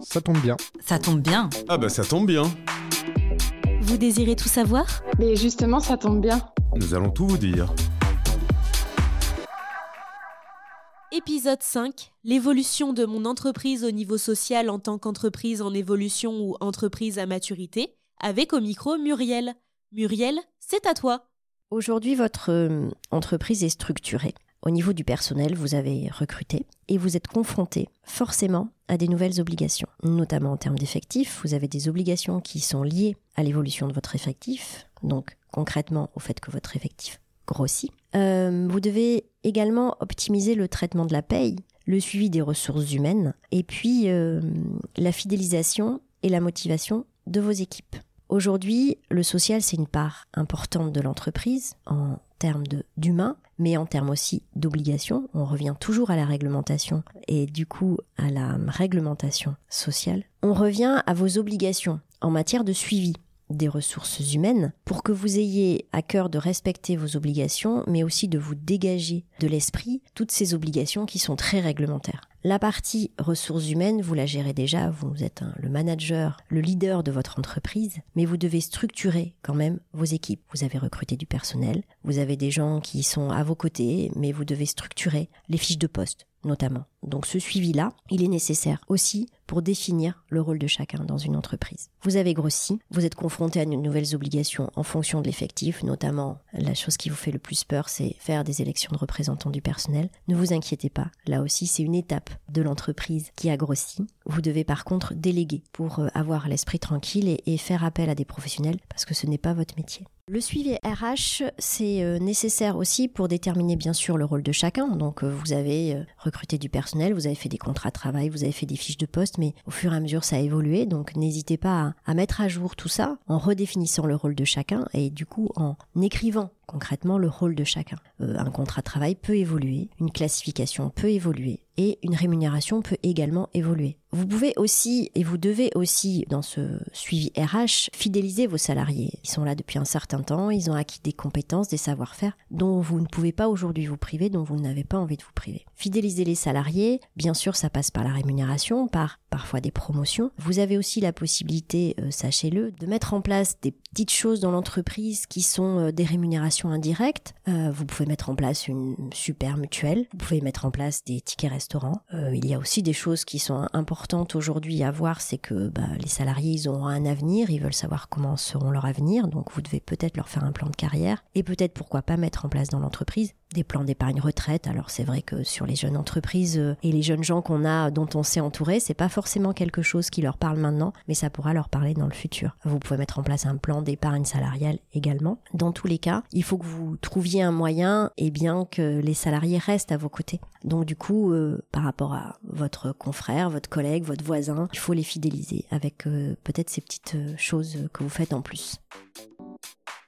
Ça tombe bien. Ça tombe bien. Ah bah ça tombe bien. Vous désirez tout savoir? Mais justement, ça tombe bien. Nous allons tout vous dire. Épisode 5. L'évolution de mon entreprise au niveau social en tant qu'entreprise en évolution ou entreprise à maturité, avec au micro Muriel. Muriel, c'est à toi. Aujourd'hui, votre euh, entreprise est structurée. Au niveau du personnel, vous avez recruté et vous êtes confronté forcément à des nouvelles obligations, notamment en termes d'effectifs. Vous avez des obligations qui sont liées à l'évolution de votre effectif, donc concrètement au fait que votre effectif grossit. Euh, vous devez également optimiser le traitement de la paye, le suivi des ressources humaines et puis euh, la fidélisation et la motivation de vos équipes. Aujourd'hui, le social, c'est une part importante de l'entreprise en termes d'humain, mais en termes aussi d'obligation. On revient toujours à la réglementation et du coup à la réglementation sociale. On revient à vos obligations en matière de suivi des ressources humaines pour que vous ayez à cœur de respecter vos obligations, mais aussi de vous dégager de l'esprit toutes ces obligations qui sont très réglementaires. La partie ressources humaines, vous la gérez déjà, vous êtes le manager, le leader de votre entreprise, mais vous devez structurer quand même vos équipes. Vous avez recruté du personnel, vous avez des gens qui sont à vos côtés, mais vous devez structurer les fiches de poste notamment. Donc ce suivi-là, il est nécessaire aussi pour définir le rôle de chacun dans une entreprise. Vous avez grossi, vous êtes confronté à de nouvelles obligations en fonction de l'effectif, notamment la chose qui vous fait le plus peur, c'est faire des élections de représentants du personnel. Ne vous inquiétez pas, là aussi c'est une étape de l'entreprise qui a grossi. Vous devez par contre déléguer pour euh, avoir l'esprit tranquille et, et faire appel à des professionnels parce que ce n'est pas votre métier. Le suivi RH, c'est euh, nécessaire aussi pour déterminer bien sûr le rôle de chacun. Donc euh, vous avez recruté du personnel, vous avez fait des contrats de travail, vous avez fait des fiches de poste, mais au fur et à mesure ça a évolué. Donc n'hésitez pas à mettre à jour tout ça en redéfinissant le rôle de chacun et du coup en écrivant concrètement le rôle de chacun. Euh, un contrat de travail peut évoluer, une classification peut évoluer et une rémunération peut également évoluer. Vous pouvez aussi et vous devez aussi dans ce suivi RH fidéliser vos salariés. Ils sont là depuis un certain temps, ils ont acquis des compétences, des savoir-faire dont vous ne pouvez pas aujourd'hui vous priver, dont vous n'avez pas envie de vous priver. Fidéliser les salariés, bien sûr ça passe par la rémunération, par parfois des promotions. Vous avez aussi la possibilité, euh, sachez-le, de mettre en place des petites choses dans l'entreprise qui sont euh, des rémunérations indirectes. Euh, vous pouvez mettre en place une super mutuelle, vous pouvez mettre en place des tickets restaurants. Euh, il y a aussi des choses qui sont importantes aujourd'hui à voir, c'est que bah, les salariés, ils auront un avenir, ils veulent savoir comment seront leur avenir, donc vous devez peut-être leur faire un plan de carrière et peut-être pourquoi pas mettre en place dans l'entreprise des plans d'épargne retraite. Alors c'est vrai que sur les jeunes entreprises euh, et les jeunes gens qu'on a, dont on s'est entouré, c'est pas forcément quelque chose qui leur parle maintenant, mais ça pourra leur parler dans le futur. Vous pouvez mettre en place un plan d'épargne salariale également. Dans tous les cas, il faut que vous trouviez un moyen et bien que les salariés restent à vos côtés. Donc du coup, euh, par rapport à votre confrère, votre collègue, votre voisin, il faut les fidéliser avec euh, peut-être ces petites choses que vous faites en plus.